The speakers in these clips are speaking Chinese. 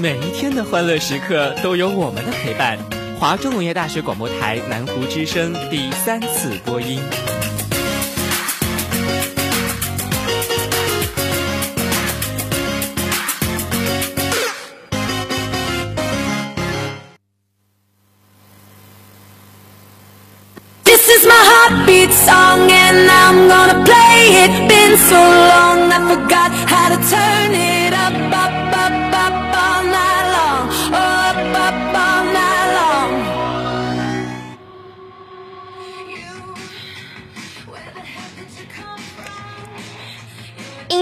每一天的欢乐时刻都有我们的陪伴。华中农业大学广播台南湖之声第三次播音。This is my heartbeat song and I'm gonna play it. Been so long I forgot how to turn it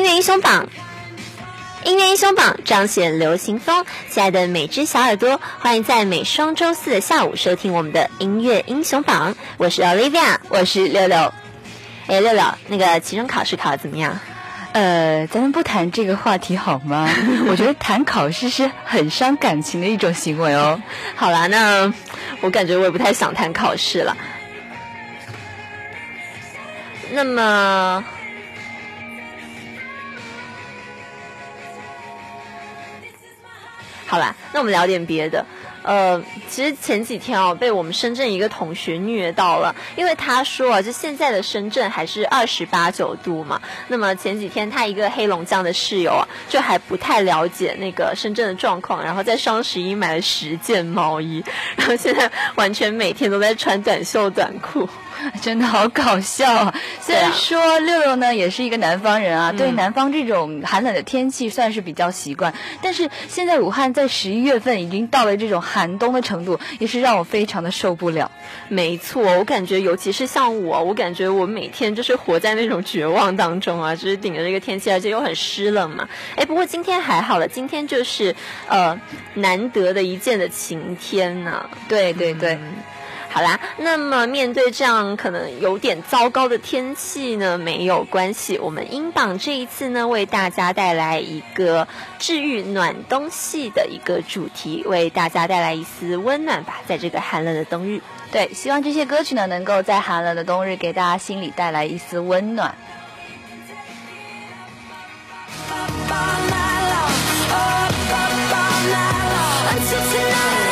乐英雄榜，音乐英雄榜彰显流行风。亲爱的每只小耳朵，欢迎在每双周四的下午收听我们的音乐英雄榜。我是 Olivia，我是六六。哎，六六，那个期中考试考的怎么样？呃，咱们不谈这个话题好吗？我觉得谈考试是很伤感情的一种行为哦。好啦，那我感觉我也不太想谈考试了。那么，好啦，那我们聊点别的。呃，其实前几天哦，被我们深圳一个同学虐到了，因为他说啊，就现在的深圳还是二十八九度嘛。那么前几天他一个黑龙江的室友啊，就还不太了解那个深圳的状况，然后在双十一买了十件毛衣，然后现在完全每天都在穿短袖短裤。真的好搞笑啊！虽然说六六呢也是一个南方人啊，对南方这种寒冷的天气算是比较习惯，但是现在武汉在十一月份已经到了这种寒冬的程度，也是让我非常的受不了。没错，我感觉尤其是像我，我感觉我每天就是活在那种绝望当中啊，就是顶着这个天气，而且又很湿冷嘛。哎，不过今天还好了，今天就是呃难得的一见的晴天呢、对对对。好啦，那么面对这样可能有点糟糕的天气呢，没有关系，我们英榜这一次呢，为大家带来一个治愈暖冬系的一个主题，为大家带来一丝温暖吧，在这个寒冷的冬日。对，希望这些歌曲呢，能够在寒冷的冬日给大家心里带来一丝温暖。Up all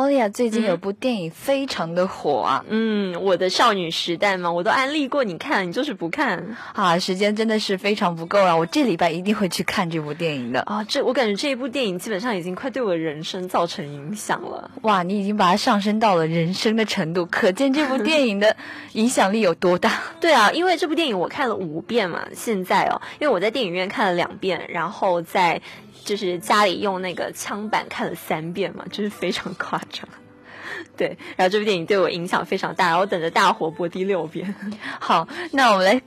欧丽亚最近有部电影非常的火啊！嗯，我的少女时代嘛，我都安利过你看，你就是不看啊，时间真的是非常不够啊！我这礼拜一定会去看这部电影的。啊。这我感觉这一部电影基本上已经快对我的人生造成影响了。哇，你已经把它上升到了人生的程度，可见这部电影的影响力有多大。对啊，因为这部电影我看了五遍嘛，现在哦，因为我在电影院看了两遍，然后在就是家里用那个枪版看了三遍嘛，就是非常夸张。对，然后这部电影对我影响非常大，然后等着大火播第六遍。好，那我们来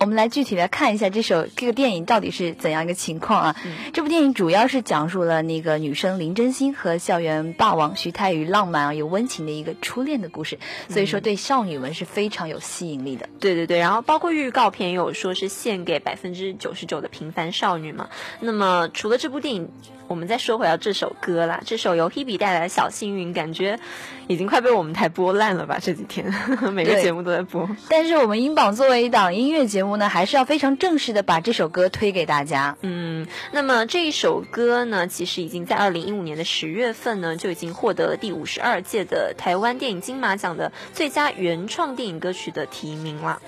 我们来具体来看一下这首这个电影到底是怎样一个情况啊？这部电影主要是讲述了那个女生林真心和校园霸王徐太宇浪漫而又温情的一个初恋的故事，所以说对少女们是非常有吸引力的。对对对，然后包括预告片也有说是献给百分之九十九的平凡少女嘛。那么除了这部电影，我们再说回到这首歌啦，这首由 Hebe 带来的小幸运，感觉已经快被我们台播烂了吧？这几天 每个节目都在播。但是我们英榜作为一档音乐节目呢，还是要非常正式的把这首歌推给大家。嗯，那么这一首歌呢，其实已经在二零一五年的十月份呢，就已经获得了第五十二届的台湾电影金马奖的最佳原创电影歌曲的提名了。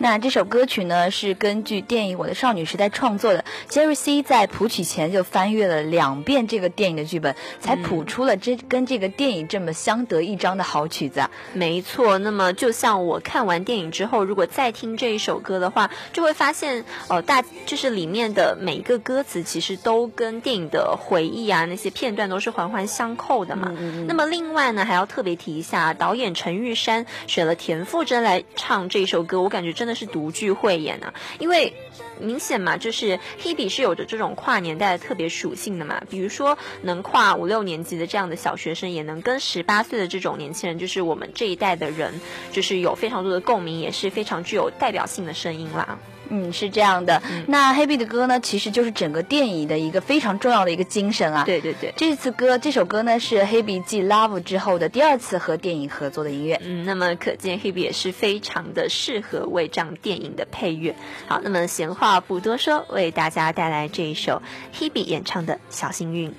那这首歌曲呢，是根据电影《我的少女时代》创作的。Jerry C 在谱曲前就翻阅了两遍这个电影的剧本，才谱出了这跟这个电影这么相得益彰的好曲子啊。没错，那么就像我看完电影之后，如果再听这一首歌的话，就会发现，呃，大就是里面的每一个歌词其实都跟电影的回忆啊那些片段都是环环相扣的嘛。那么另外呢，还要特别提一下，导演陈玉珊选了田馥甄来唱这首歌，我感觉真那是独具慧眼啊，因为。明显嘛，就是 Hebe 是有着这种跨年代的特别属性的嘛。比如说，能跨五六年级的这样的小学生，也能跟十八岁的这种年轻人，就是我们这一代的人，就是有非常多的共鸣，也是非常具有代表性的声音啦。嗯，是这样的。那 Hebe 的歌呢，其实就是整个电影的一个非常重要的一个精神啊。对对对。这次歌，这首歌呢是 Hebe 继 Love 之后的第二次和电影合作的音乐。嗯，那么可见 Hebe 也是非常的适合为这样电影的配乐。好，那么闲话不多说，为大家带来这一首 Hebe 演唱的《小幸运》。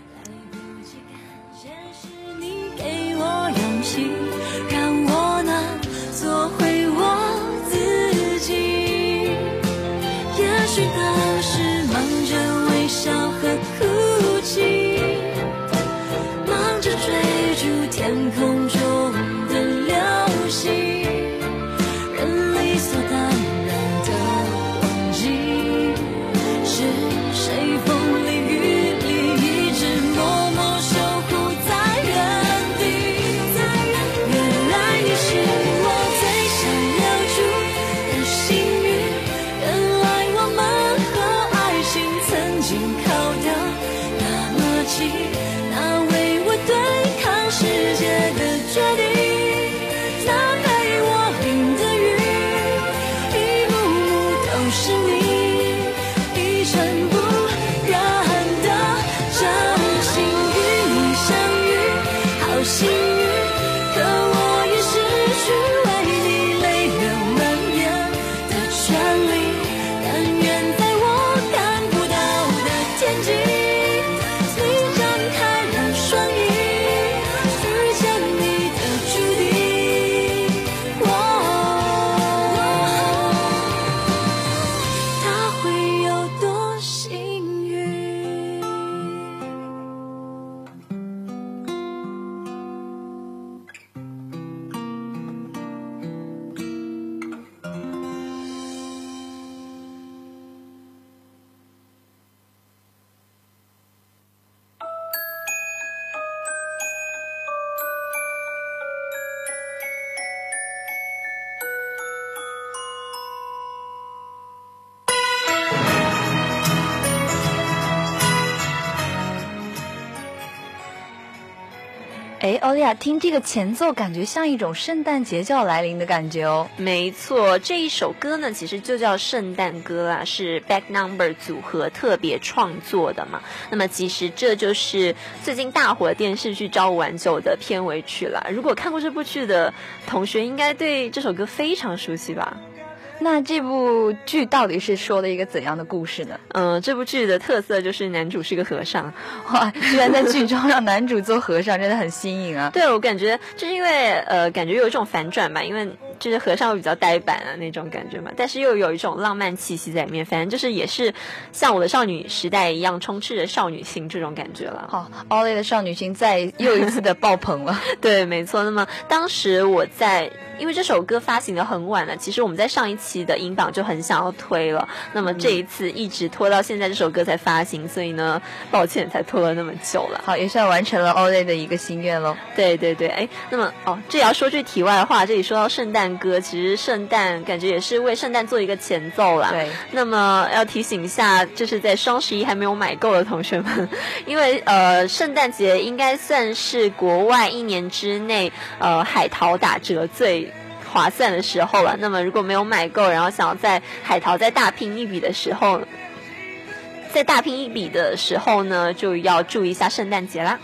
你给我勇气，让我能做回我许当时忙着欧利亚，听这个前奏，感觉像一种圣诞节就要来临的感觉哦。没错，这一首歌呢，其实就叫圣诞歌啦，是 Back Number 组合特别创作的嘛。那么其实这就是最近大火的电视剧《朝五晚九》的片尾曲啦。如果看过这部剧的同学，应该对这首歌非常熟悉吧？那这部剧到底是说的一个怎样的故事呢？嗯、这部剧的特色就是男主是个和尚。哇，居然在剧中让男主做和尚，真的很新颖啊！对我感觉就是因为呃，感觉有一种反转吧，因为就是和尚会比较呆板啊那种感觉嘛，但是又有一种浪漫气息在里面，反正就是也是像我的少女时代一样，充斥着少女心这种感觉了。好，奥莱的少女心再又一次的爆棚了。对，没错。那么当时我在，因为这首歌发行的很晚了，其实我们在上一期的音榜就很想要推了。那么这一次一直拖到现在，这首歌才发行，所以呢，抱歉才拖了那么久了。好，也算完成了奥莱的一个心愿喽。对对对，哎，那么哦，这也要说句题外话，这里说到圣诞歌其实圣诞感觉也是为圣诞做一个前奏啦。对，那么要提醒一下，就是在双十一还没有买够的同学们，因为呃，圣诞节应该算是国外一年之内呃，海淘打折最划算的时候了。那么如果没有买够，然后想要在海淘再大拼一笔的时候，在大拼一笔的时候呢，就要注意一下圣诞节啦。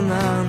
nam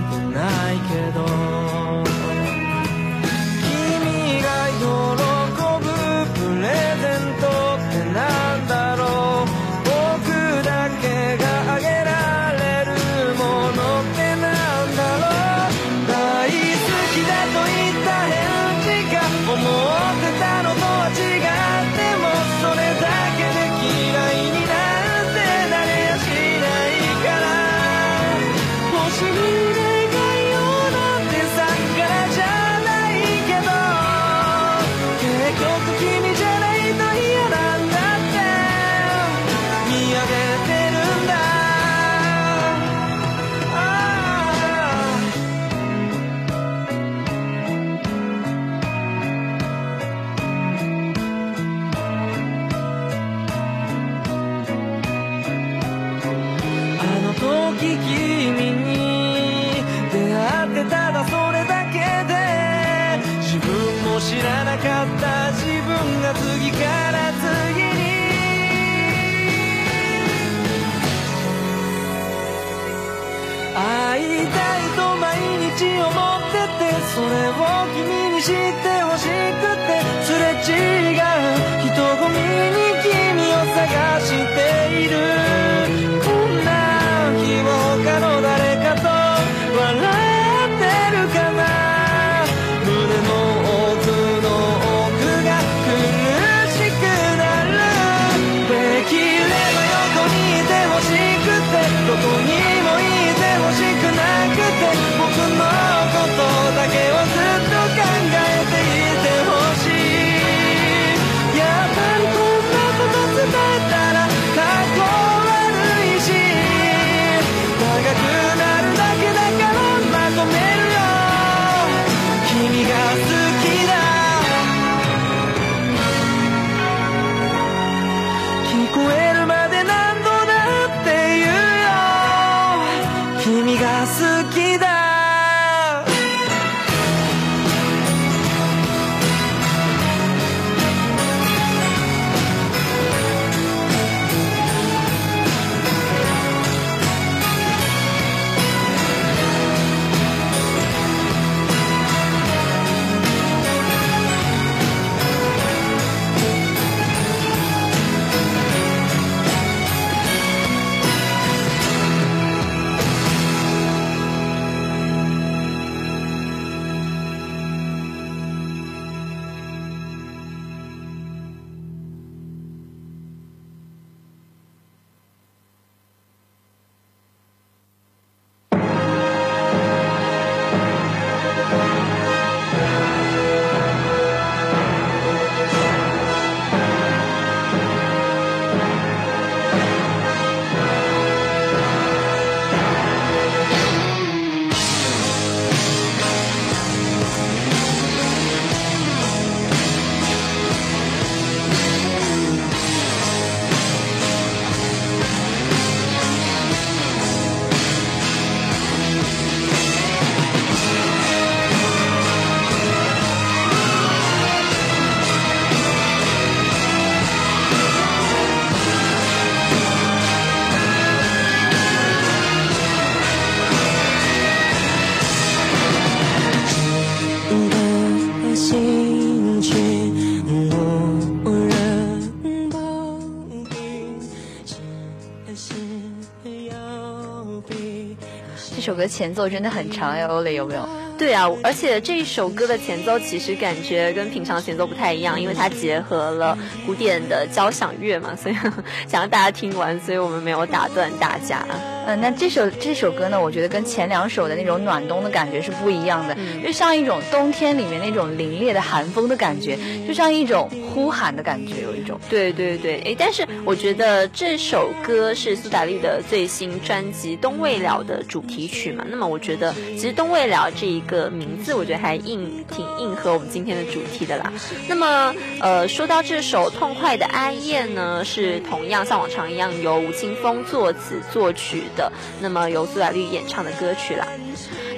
前奏真的很长哎，欧蕾有没有？对啊，而且这一首歌的前奏其实感觉跟平常前奏不太一样，因为它结合了古典的交响乐嘛，所以 想让大家听完，所以我们没有打断大家。嗯，那这首这首歌呢，我觉得跟前两首的那种暖冬的感觉是不一样的，嗯就像一种冬天里面那种凛冽的寒风的感觉，就像一种呼喊的感觉，有一种。对对对，哎，但是我觉得这首歌是苏打绿的最新专辑《冬未了》的主题曲嘛。那么我觉得，其实“冬未了”这一个名字，我觉得还应挺应和我们今天的主题的啦。那么，呃，说到这首痛快的哀艳呢，是同样像往常一样由吴青峰作词作曲的，那么由苏打绿演唱的歌曲啦。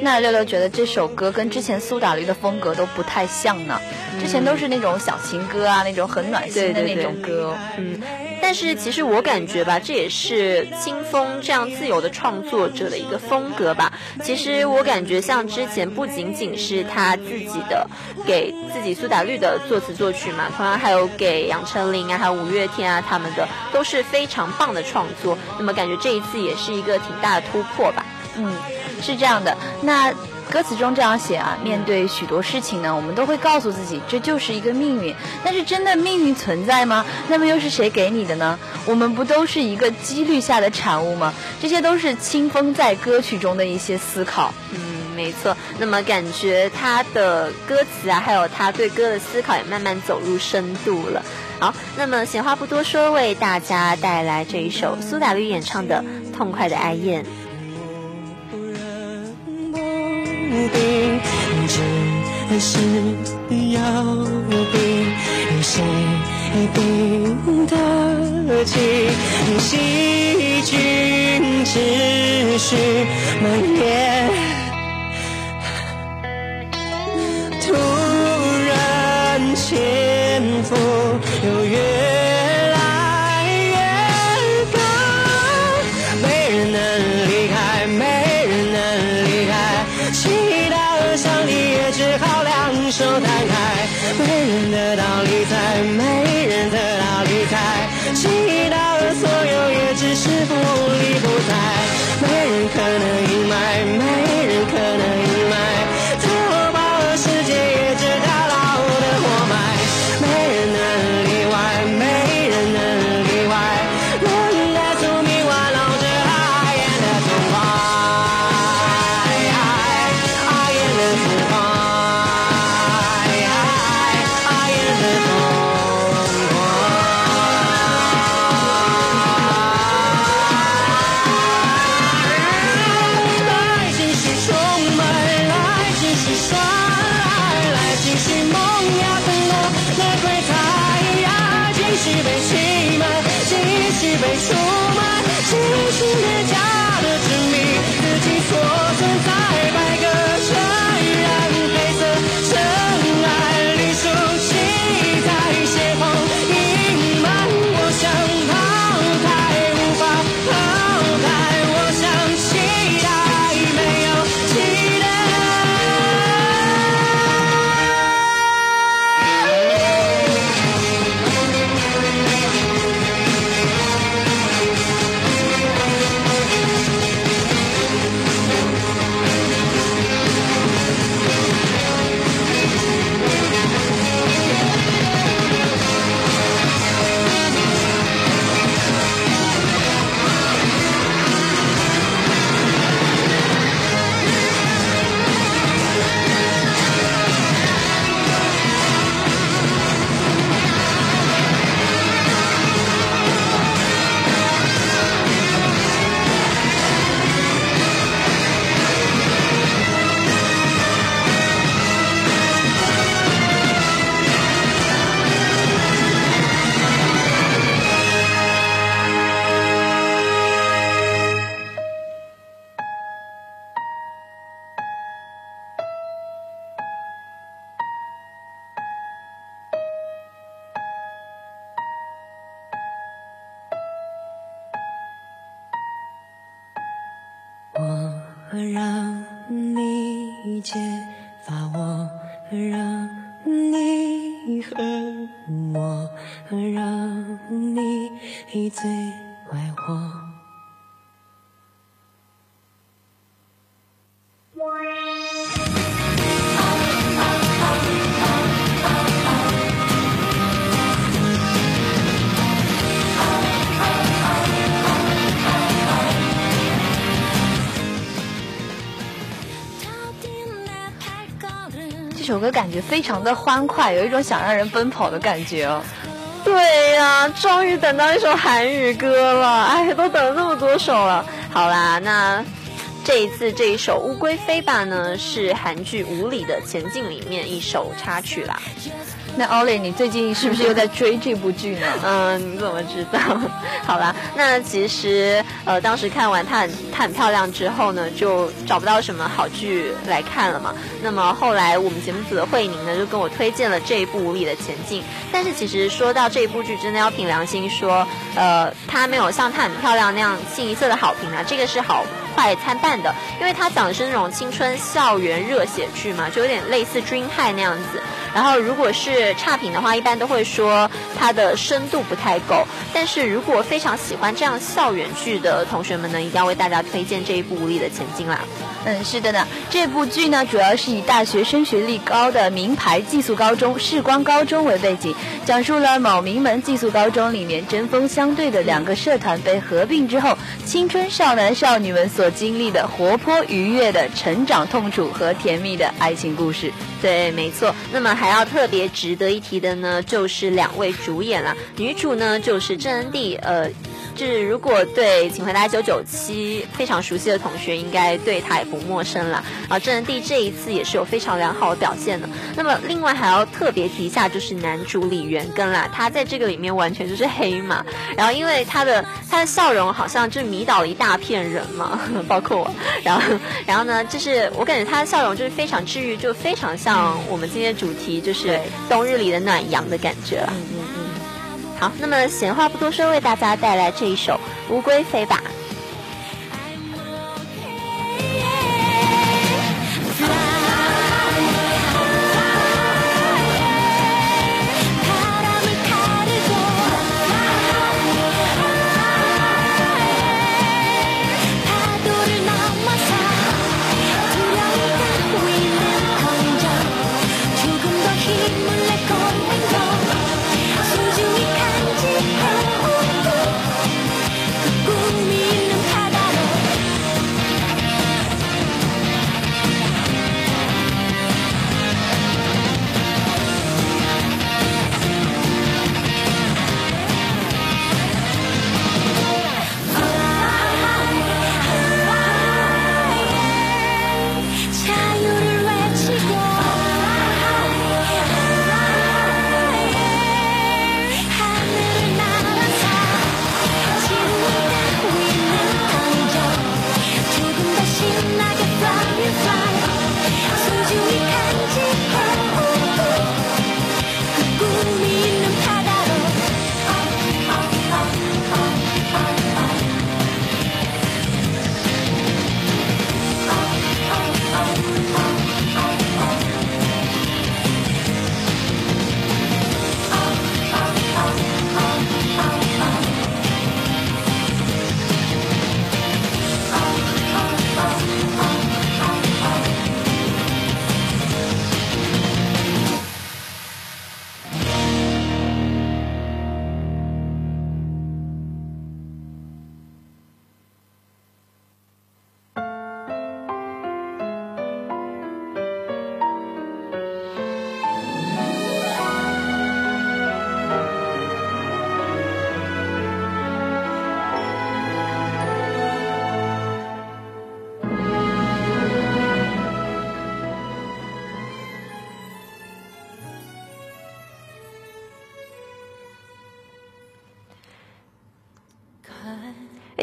那六六觉得这首歌跟之前苏打绿的风格都不太像呢，之前都是那种小情歌啊，那种很暖心的那种歌哦。嗯，但是其实我感觉吧，这也是清风这样自由的创作者的一个风格吧。其实我感觉像之前不仅仅是他自己的给自己苏打绿的作词作曲嘛，同样还有给杨丞琳啊，还有五月天啊他们的都是非常棒的创作。那么感觉这一次也是一个挺大的突破吧。嗯，是这样的。那歌词中这样写啊，面对许多事情呢，我们都会告诉自己，这就是一个命运。但是真的命运存在吗？那么又是谁给你的呢？我们不都是一个几率下的产物吗？这些都是清风在歌曲中的一些思考。嗯，没错。那么感觉他的歌词啊，还有他对歌的思考也慢慢走入深度了。好，那么闲话不多说，为大家带来这一首苏打绿演唱的《痛快的哀燕》。定，只是要定，谁定得起？细菌持续蔓延。被出卖，情是越假的证明自己错存在，非常的欢快，有一种想让人奔跑的感觉哦。对呀、终于等到一首韩语歌了，哎，都等了那么多首了。好啦，那这一次这一首《乌龟飞吧》呢，是韩剧《无理的前进》里面一首插曲啦。那 Ollie，你最近是不是又在追这部剧呢？嗯，你怎么知道？好吧，那其实呃，当时看完它很它很漂亮之后呢，就找不到什么好剧来看了嘛。那么后来我们节目组的慧宁呢，就跟我推荐了这一部《无理的前进》。但是其实说到这一部剧，真的要凭良心说，呃，它没有像它很漂亮那样清一色的好评啊，这个是好。快参半的，因为它讲的是那种青春校园热血剧嘛，就有点类似《Dream High》那样子。然后如果是差评的话，一般都会说它的深度不太够。但是如果非常喜欢这样校园剧的同学们呢，一定要为大家推荐这一部《无力的前进》啦。嗯，是的呢。这部剧呢，主要是以大学升学率高的名牌寄宿高中世光高中为背景，讲述了某名门寄宿高中里面针锋相对的两个社团被合并之后，青春少男少女们所经历的活泼愉悦的成长痛楚和甜蜜的爱情故事。对，没错。那么还要特别值得一提的呢，就是两位主演了。女主呢就是郑恩地，呃。是如果对《请回答九九七》非常熟悉的同学，应该对他也不陌生啦。啊，郑恩地这一次也是有非常良好的表现的。那么另外还要特别提一下，就是男主李元根啦，他在这个里面完全就是黑马。然后因为他的他的笑容好像就迷倒了一大片人嘛，包括我。然后然后呢，就是我感觉他的笑容就是非常治愈，就非常像我们今天主题，就是冬日里的暖阳的感觉啦。好，那么闲话不多说，为大家带来这一首《乌龟飞吧》。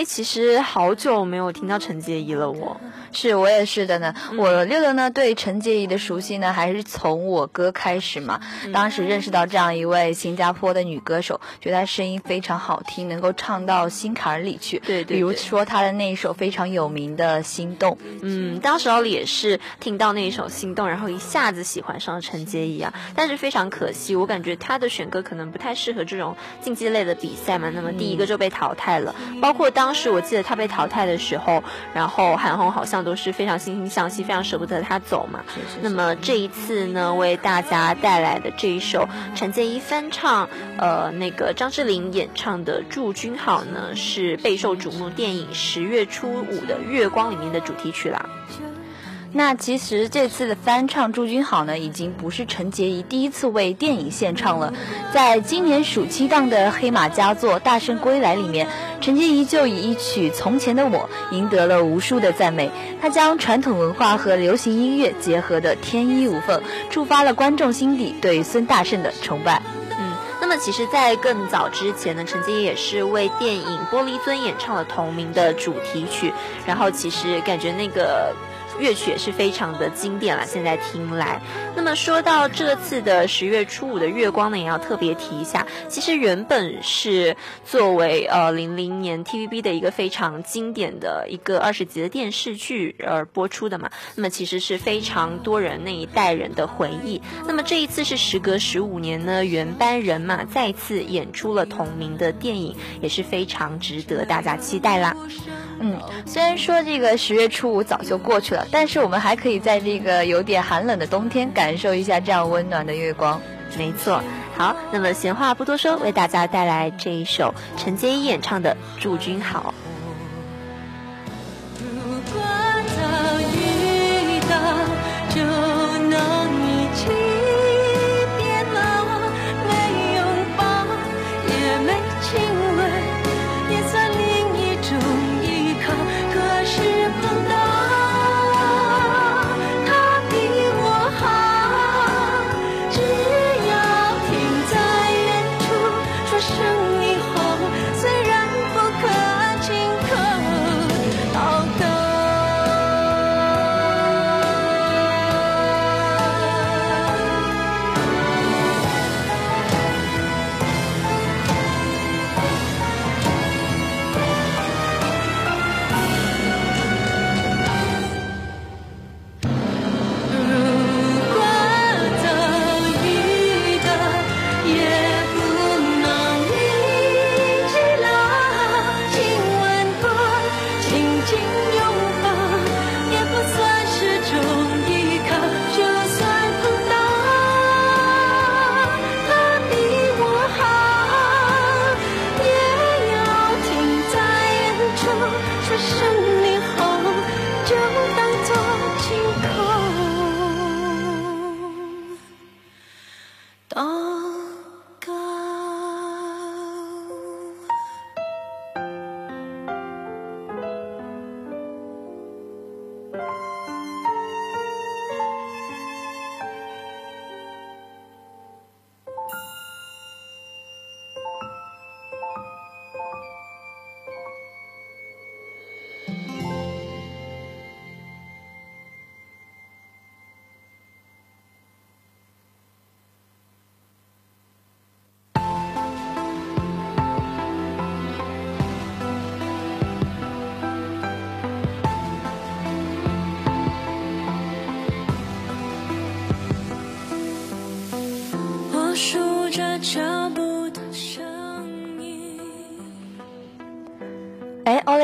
其实好久没有听到陈洁仪了我，是我也是的呢。我六六呢对陈洁仪的熟悉呢，还是从我哥开始嘛。当时认识到这样一位新加坡的女歌手，觉得她声音非常好听，能够唱到心坎儿里去。对对比如说她的那一首非常有名的《心动》。嗯，当时候也是听到那一首《心动》，然后一下子喜欢上了陈洁仪啊。但是非常可惜，我感觉她的选歌可能不太适合这种竞技类的比赛嘛。那么第一个就被淘汰了。包括当时我记得她被淘汰的时候，然后韩红好像都是非常惺惺相惜，非常舍不得他走嘛。那么这一次呢，为大家带来的这一首陈建一翻唱，呃，那个张智霖演唱的《祝君好》呢，是备受瞩目电影《十月初五的月光》里面的主题曲啦。那其实这次的翻唱《祝君好》呢，已经不是陈洁仪第一次为电影献唱了。在今年暑期档的黑马佳作《大圣归来》里面，陈洁仪就以一曲《从前的我》赢得了无数的赞美。她将传统文化和流行音乐结合的天衣无缝，触发了观众心底对孙大圣的崇拜。嗯，那么其实，在更早之前呢，陈洁仪也是为电影《玻璃樽》演唱了同名的主题曲，然后其实感觉那个。乐曲也是非常的经典了，现在听来。那么说到这次的十月初五的月光呢，也要特别提一下，其实原本是作为呃零零年 TVB 的一个非常经典的一个二十集的电视剧而播出的嘛。那么其实是非常多人那一代人的回忆。那么这一次是时隔十五年呢，原班人马再次演出了同名的电影，也是非常值得大家期待啦。嗯，虽然说这个十月初五早就过去了，但是我们还可以在这个有点寒冷的冬天感受一下这样温暖的月光。没错，好，那么闲话不多说，为大家带来这一首陈洁仪演唱的《祝君好》。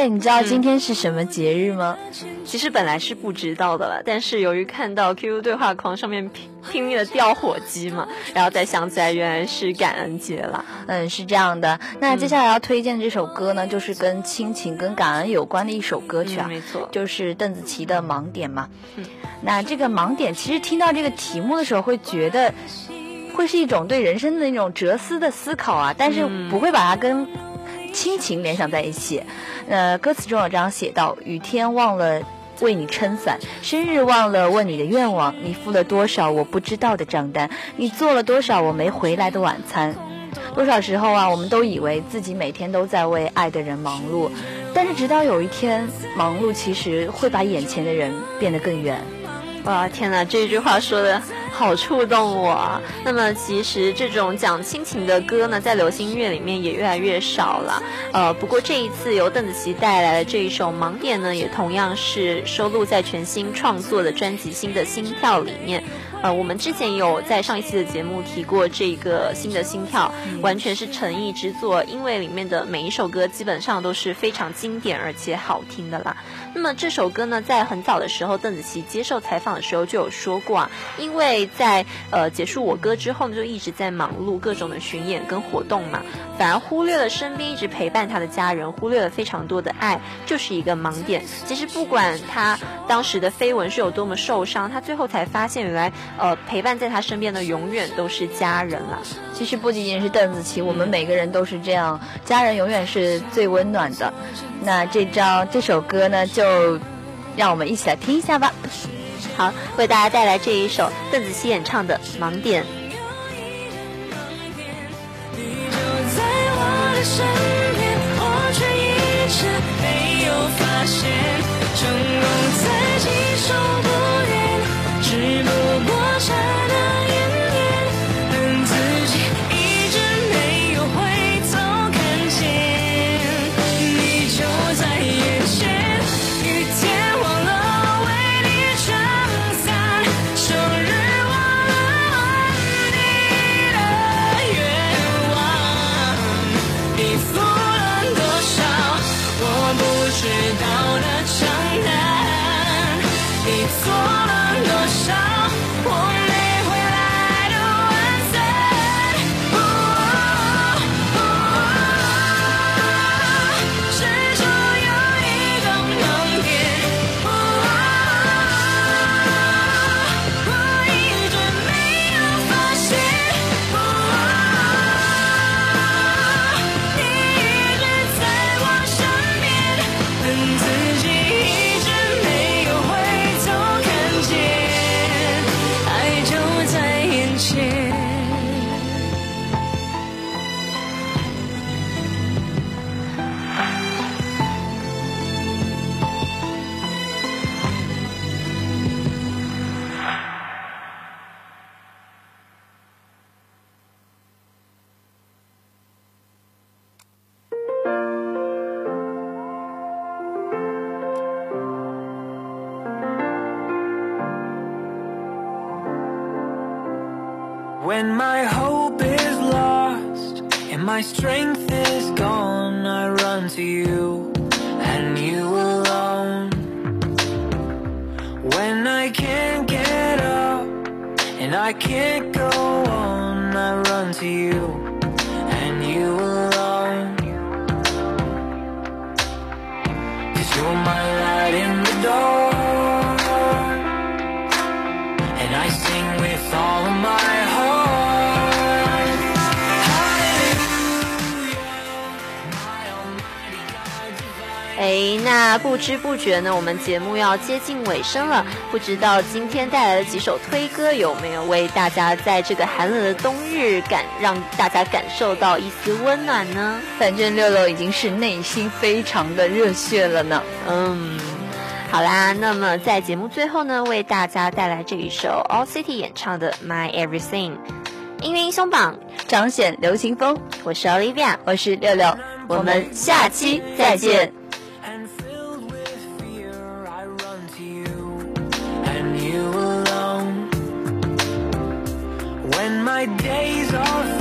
你知道今天是什么节日吗？其实本来是不知道的了，但是由于看到 QQ 对话框上面拼拼命的掉火机嘛，然后再想起来原来是感恩节了。嗯，是这样的。那接下来要推荐的这首歌呢，就是跟亲情、跟感恩有关的一首歌曲啊，嗯没错就是邓紫棋的《盲点》嘛。嗯，那这个盲点，其实听到这个题目的时候，会觉得会是一种对人生的那种哲思的思考啊，但是不会把它跟亲情联想在一起。呃，歌词中有这样写到：雨天忘了。为你撑伞，生日忘了问你的愿望，你付了多少我不知道的账单，你做了多少我没回来的晚餐。多少时候啊，我们都以为自己每天都在为爱的人忙碌，但是直到有一天，忙碌其实会把眼前的人变得更远。哇，天哪，这句话说的好触动我啊！那么其实这种讲亲情的歌呢，在流行音乐里面也越来越少了。呃，不过这一次由邓紫棋带来的这一首《盲点》呢，也同样是收录在全新创作的专辑《新的心跳》里面。呃，我们之前有在上一期的节目提过这个新的心跳，完全是诚意之作，因为里面的每一首歌基本上都是非常经典而且好听的啦。那么这首歌呢，在很早的时候，邓紫棋接受采访的时候就有说过啊，因为在呃结束我歌之后呢，就一直在忙碌各种的巡演跟活动嘛，反而忽略了身边一直陪伴她的家人，忽略了非常多的爱，就是一个盲点。其实不管她当时的绯闻是有多么受伤，她最后才发现，原来呃陪伴在她身边的永远都是家人了。其实不仅仅是邓紫棋，我们每个人都是这样，家人永远是最温暖的。那这张这首歌呢，就就让我们一起来听一下吧。好，为大家带来这一首邓紫棋演唱的《盲点》。你就在我的身哎，那不知不觉呢，我们节目要接近尾声了。不知道今天带来的几首推歌有没有为大家在这个寒冷的冬日感让大家感受到一丝温暖呢？反正六六已经是内心非常的热血了呢。嗯，好啦，那么在节目最后呢，为大家带来这一首 All City 演唱的《My Everything》。音乐英雄榜，彰显流行风，我是 Olivia，我是六六，我们下期再见。My days are